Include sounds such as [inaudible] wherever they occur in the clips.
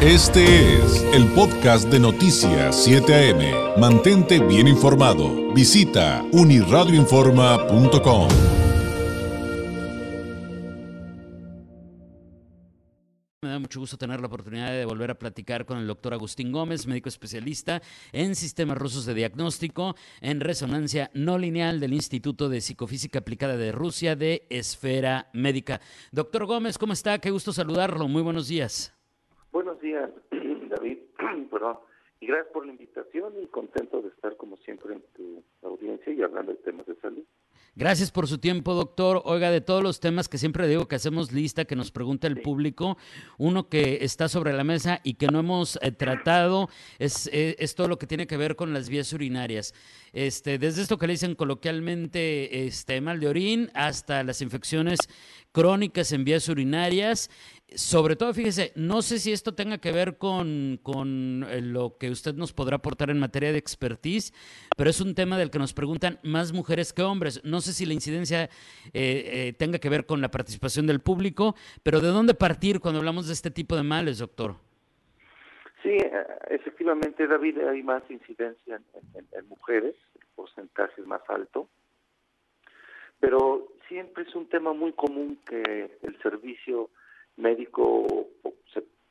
Este es el podcast de Noticias 7 AM. Mantente bien informado. Visita uniradioinforma.com. Me da mucho gusto tener la oportunidad de volver a platicar con el doctor Agustín Gómez, médico especialista en sistemas rusos de diagnóstico en resonancia no lineal del Instituto de Psicofísica Aplicada de Rusia de Esfera Médica. Doctor Gómez, ¿cómo está? Qué gusto saludarlo. Muy buenos días. Buenos días, [clears throat] David. [clears throat] Perdón. Y gracias por la invitación y contento de estar como siempre en tu audiencia y hablando de temas de salud. Gracias por su tiempo, doctor. Oiga, de todos los temas que siempre digo que hacemos lista, que nos pregunta el público, uno que está sobre la mesa y que no hemos eh, tratado es, eh, es, todo lo que tiene que ver con las vías urinarias. Este, desde esto que le dicen coloquialmente este, mal de orín hasta las infecciones crónicas en vías urinarias. Sobre todo, fíjese, no sé si esto tenga que ver con, con, eh, lo que usted nos podrá aportar en materia de expertise, pero es un tema del que nos preguntan más mujeres que hombres. No sé si la incidencia eh, eh, tenga que ver con la participación del público, pero ¿de dónde partir cuando hablamos de este tipo de males, doctor? Sí, efectivamente, David, hay más incidencia en, en mujeres, el porcentaje es más alto, pero siempre es un tema muy común que el servicio médico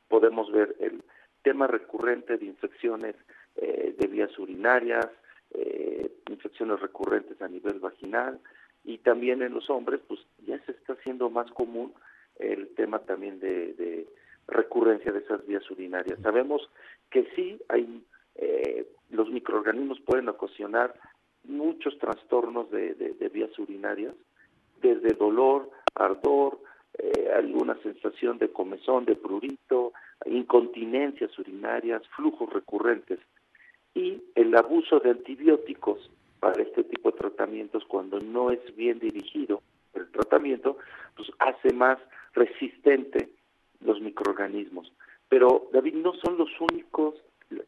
podemos ver el tema recurrente de infecciones eh, de vías urinarias, eh, infecciones recurrentes a nivel vaginal y también en los hombres pues ya se está haciendo más común el tema también de, recurrencia de esas vías urinarias. Sabemos que sí hay eh, los microorganismos pueden ocasionar muchos trastornos de vías urinarias, desde dolor, ardor, eh, alguna sensación de comezón, de prurito, incontinencias urinarias, flujos recurrentes y el abuso de antibióticos para este tipo de tratamientos cuando no es bien dirigido el tratamiento, pues hace más resistente los microorganismos. Pero David, no son los únicos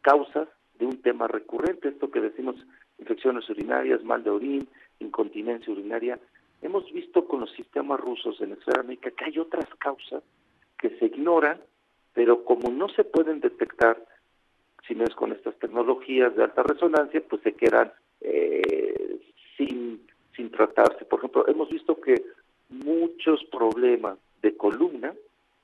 causas de un tema recurrente, esto que decimos infecciones urinarias, mal de orín, incontinencia urinaria, hemos visto con los sistemas rusos en la médica que hay otras causas que se ignoran, pero como no se pueden detectar, si no es con estas tecnologías de alta resonancia, pues se quedan eh, sin, sin tratarse. Por ejemplo, hemos visto que muchos problemas de columna,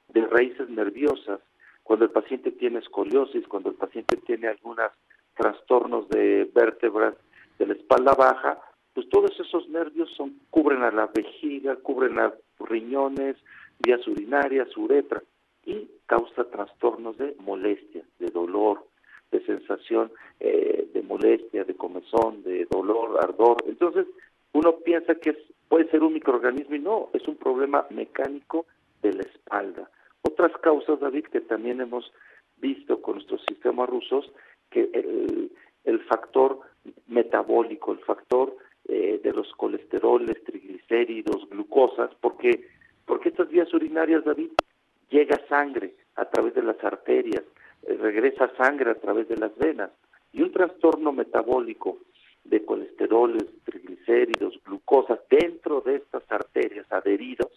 de raíces nerviosas, cuando el paciente tiene escoliosis, cuando el paciente tiene algunos trastornos de vértebras de la espalda baja, pues todos esos nervios son, cubren a la vejiga, cubren a riñones, vías urinarias, uretra, y causa trastornos de molestia, de dolor, de sensación eh, de molestia, de comezón, de dolor, ardor. Entonces, uno piensa que es, puede ser un microorganismo y no, es un problema mecánico de la espalda. Otras causas, David, que también hemos visto con nuestros sistemas rusos, que el, el factor metabólico, el factor eh, de los colesteroles, triglicéridos, glucosas, porque, porque estas vías urinarias, David, llega sangre a través de las arterias, eh, regresa sangre a través de las venas, y un trastorno metabólico de colesteroles, triglicéridos, glucosas dentro de estas arterias adheridos,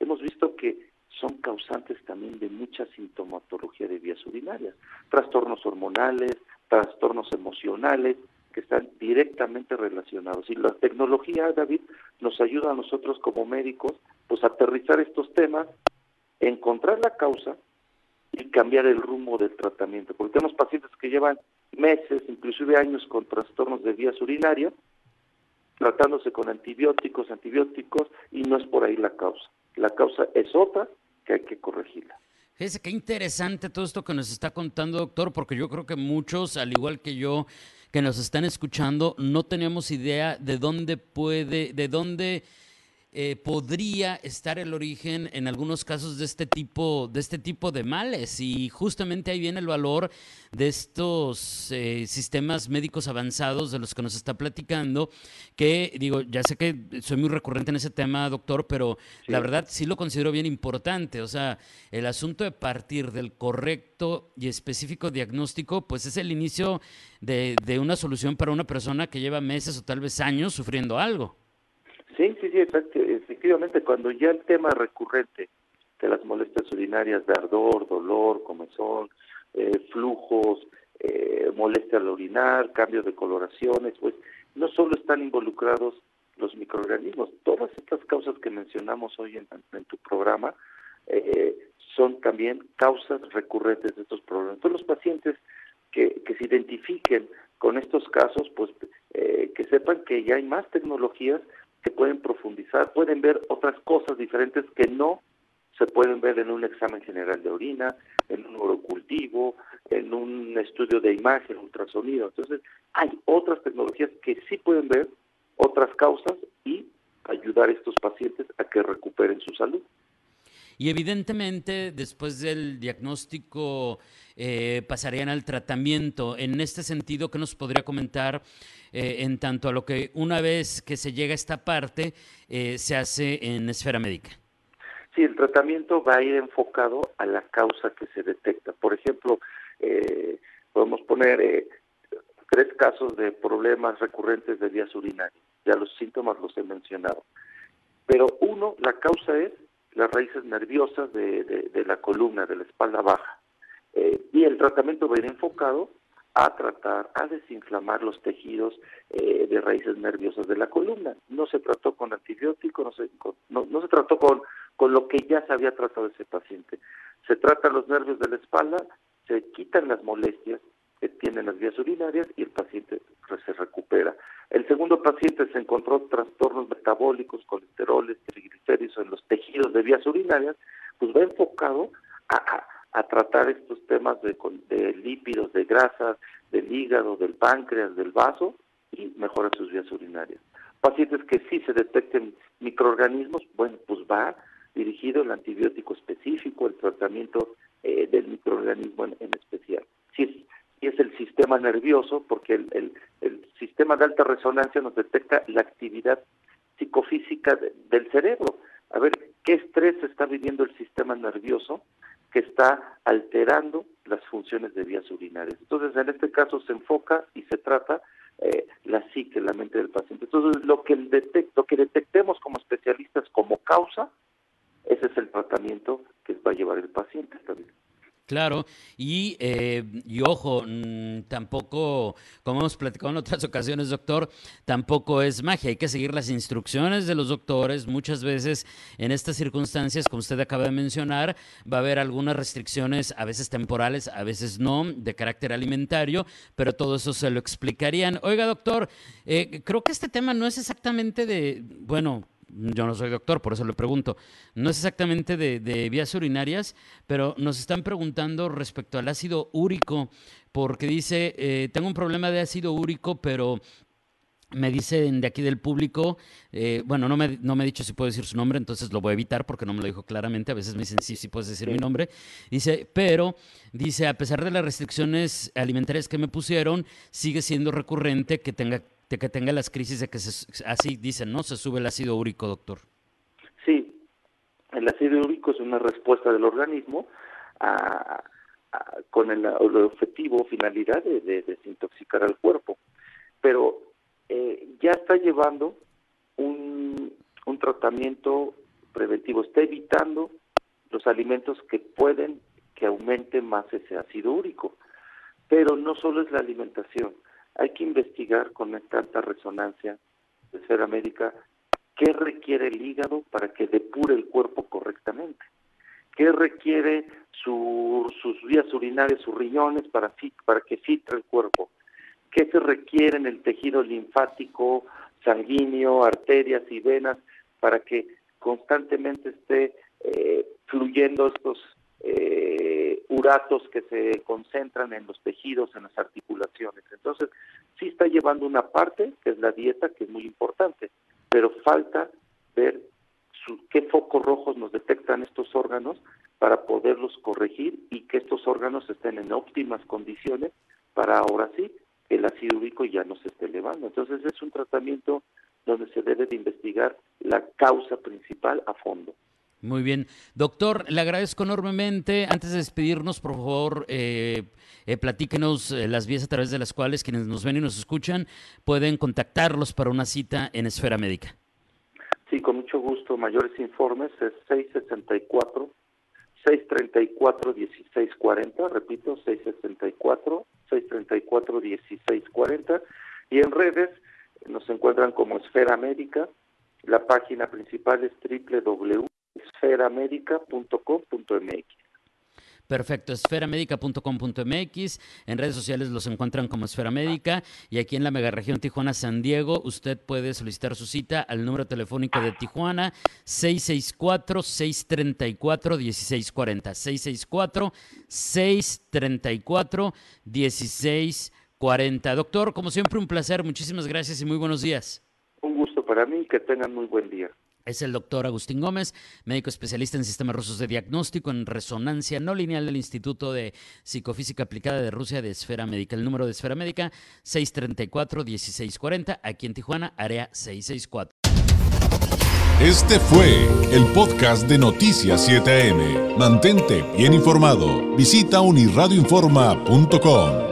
hemos visto que son causantes también de mucha sintomatología de vías urinarias, trastornos hormonales, trastornos emocionales, que están directamente relacionados. Y la tecnología, David, nos ayuda a nosotros como médicos, pues a aterrizar estos temas, encontrar la causa y cambiar el rumbo del tratamiento. Porque tenemos pacientes que llevan meses, inclusive años con trastornos de vías urinarias, tratándose con antibióticos, antibióticos, y no es por ahí la causa. La causa es otra que hay que corregirla. Fíjese qué interesante todo esto que nos está contando, doctor, porque yo creo que muchos, al igual que yo, que nos están escuchando, no tenemos idea de dónde puede, de dónde eh, podría estar el origen en algunos casos de este tipo de este tipo de males. Y justamente ahí viene el valor de estos eh, sistemas médicos avanzados de los que nos está platicando que digo ya sé que soy muy recurrente en ese tema doctor pero la verdad sí lo considero bien importante. O sea el asunto de partir del correcto y específico diagnóstico pues es el inicio de, de una solución para una persona que lleva meses o tal vez años sufriendo algo Sí, sí, sí, efectivamente, cuando ya el tema recurrente de las molestias urinarias de ardor, dolor, comezón, eh, flujos, eh, molestia al orinar, cambio de coloraciones, pues no solo están involucrados los microorganismos, todas estas causas que mencionamos hoy en, tu programa eh, son también causas recurrentes de estos problemas. Entonces los pacientes que, que se identifiquen con estos casos, pues eh, que sepan que ya hay más tecnologías que pueden profundizar, pueden ver otras cosas diferentes que no se pueden ver en un examen general de orina, en un orocultivo, en un estudio de imagen, ultrasonido. Entonces, hay otras tecnologías que sí pueden ver otras causas y ayudar a estos pacientes a que recuperen su salud. Y evidentemente, después del diagnóstico, eh, pasarían al tratamiento. En este sentido, ¿qué nos podría comentar eh, en tanto a lo que una vez que se llega a esta parte, eh, se hace en esfera médica? Sí, el tratamiento va a ir enfocado a la causa que se detecta. Por ejemplo, podemos poner tres casos de problemas recurrentes de vías urinarias. Ya los síntomas los he mencionado. Pero uno, la causa es las raíces nerviosas de, la columna, de la espalda baja. Eh, y el tratamiento va a ir enfocado a tratar, a desinflamar los tejidos eh, de raíces nerviosas de la columna. No se trató con antibióticos, no se, no, se trató con, con lo que ya se había tratado ese paciente. Se tratan los nervios de la espalda, se quitan las molestias que tienen las vías urinarias y el paciente se recupera. El segundo paciente se encontró trastornos metabólicos, colesteroles, triglicéridos en los tejidos vías urinarias, pues va enfocado a, tratar estos temas de, de, lípidos, de grasas, del hígado, del páncreas, del vaso y mejora sus vías urinarias. Pacientes que sí se detecten microorganismos, bueno, pues va dirigido el antibiótico específico, el tratamiento eh, del microorganismo en, especial. Si y es el sistema nervioso, porque el, el, sistema de alta resonancia nos detecta la actividad psicofísica del cerebro. ¿Qué estrés está viviendo el sistema nervioso que está alterando las funciones de vías urinarias? Entonces, en este caso se enfoca y se trata eh, la psique, la mente del paciente. Entonces, lo que, lo que detectemos como especialistas como causa, ese es el tratamiento que va a llevar el paciente también. Claro, y, eh, y ojo, mm, tampoco, como hemos platicado en otras [laughs] ocasiones, doctor, tampoco es magia, hay que seguir las instrucciones de los doctores. Muchas veces en estas circunstancias, como usted acaba de mencionar, va a haber algunas restricciones, a veces temporales, a veces no, de carácter alimentario, pero todo eso se lo explicarían. Oiga, doctor, eh, creo que este tema no es exactamente de, bueno, yo no soy doctor, por eso le pregunto, no es exactamente de, vías urinarias, pero nos están preguntando respecto al ácido úrico, porque dice, eh, tengo un problema de ácido úrico, pero me dicen de aquí del público, eh, bueno, no me, no me ha dicho si puedo decir su nombre, entonces lo voy a evitar porque no me lo dijo claramente. A veces me dicen sí, sí puedes decir mi nombre. Dice, pero, dice, a pesar de las restricciones alimentarias que me pusieron, sigue siendo recurrente que tenga que tenga las crisis de que así dicen, ¿no? Se sube el ácido úrico, doctor. Sí, el ácido úrico es una respuesta del organismo con el, objetivo, finalidad de, desintoxicar al cuerpo. Pero eh, ya está llevando un, un tratamiento preventivo, está evitando los alimentos que pueden que aumente más ese ácido úrico. Pero no solo es la alimentación, hay que investigar con esta alta resonancia de esfera médica qué requiere el hígado para que depure el cuerpo correctamente, qué requiere sus vías urinarias, sus riñones para, para que filtre el cuerpo, qué se requiere en el tejido linfático, sanguíneo, arterias y venas para que constantemente esté eh, fluyendo estos eh, uratos que se concentran en los tejidos, en las articulaciones. Entonces, sí está llevando una parte, que es la dieta, que es muy importante, pero falta ver qué focos rojos nos detectan estos órganos para poderlos corregir y que estos órganos estén en óptimas condiciones para ahora sí el ácido úrico ya no se esté elevando. Entonces es un tratamiento donde se debe de investigar la causa principal a fondo. Muy bien. Doctor, le agradezco enormemente. Antes de despedirnos, por favor, eh, eh platíquenos eh, las vías a través de las cuales quienes nos ven y nos escuchan pueden contactarlos para una cita en Esfera Médica. Sí, con mucho gusto. Mayores informes es 634-1640, repito, 664-634-1640, y en redes nos encuentran como Esfera Médica, la página principal es www.esferamedica.com.mx. Perfecto, esferamedica.com.mx. En redes sociales los encuentran como Esfera Médica. Y aquí en la megaregión Tijuana-San Diego, usted puede solicitar su cita al número telefónico de Tijuana, 664-634-1640. 664-634-1640. Doctor, como siempre, un placer. Muchísimas gracias y muy buenos días. Un gusto para mí. Que tengan muy buen día. Es el doctor Agustín Gómez, médico especialista en sistemas rusos de diagnóstico en resonancia no lineal del Instituto de Psicofísica Aplicada de Rusia de Esfera Médica. El número de Esfera Médica 634-1640, aquí en Tijuana, área 664. Este fue el podcast de Noticias 7am. Mantente bien informado. Visita unirradioinforma.com.